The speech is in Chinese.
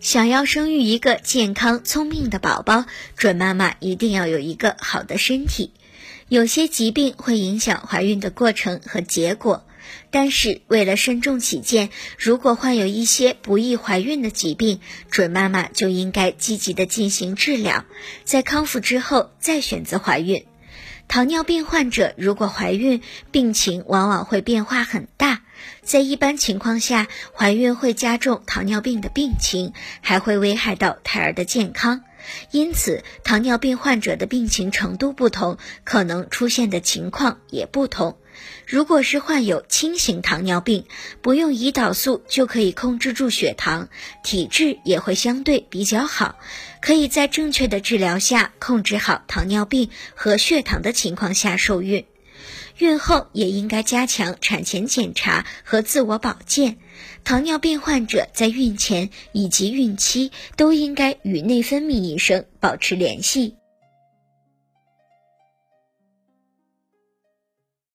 想要生育一个健康聪明的宝宝，准妈妈一定要有一个好的身体。有些疾病会影响怀孕的过程和结果，但是为了慎重起见，如果患有一些不易怀孕的疾病，准妈妈就应该积极的进行治疗，在康复之后再选择怀孕。糖尿病患者如果怀孕，病情往往会变化很大。在一般情况下，怀孕会加重糖尿病的病情，还会危害到胎儿的健康。因此，糖尿病患者的病情程度不同，可能出现的情况也不同。如果是患有轻型糖尿病，不用胰岛素就可以控制住血糖，体质也会相对比较好，可以在正确的治疗下控制好糖尿病和血糖的情况下受孕。孕后也应该加强产前检查和自我保健。糖尿病患者在孕前以及孕期都应该与内分泌医生保持联系。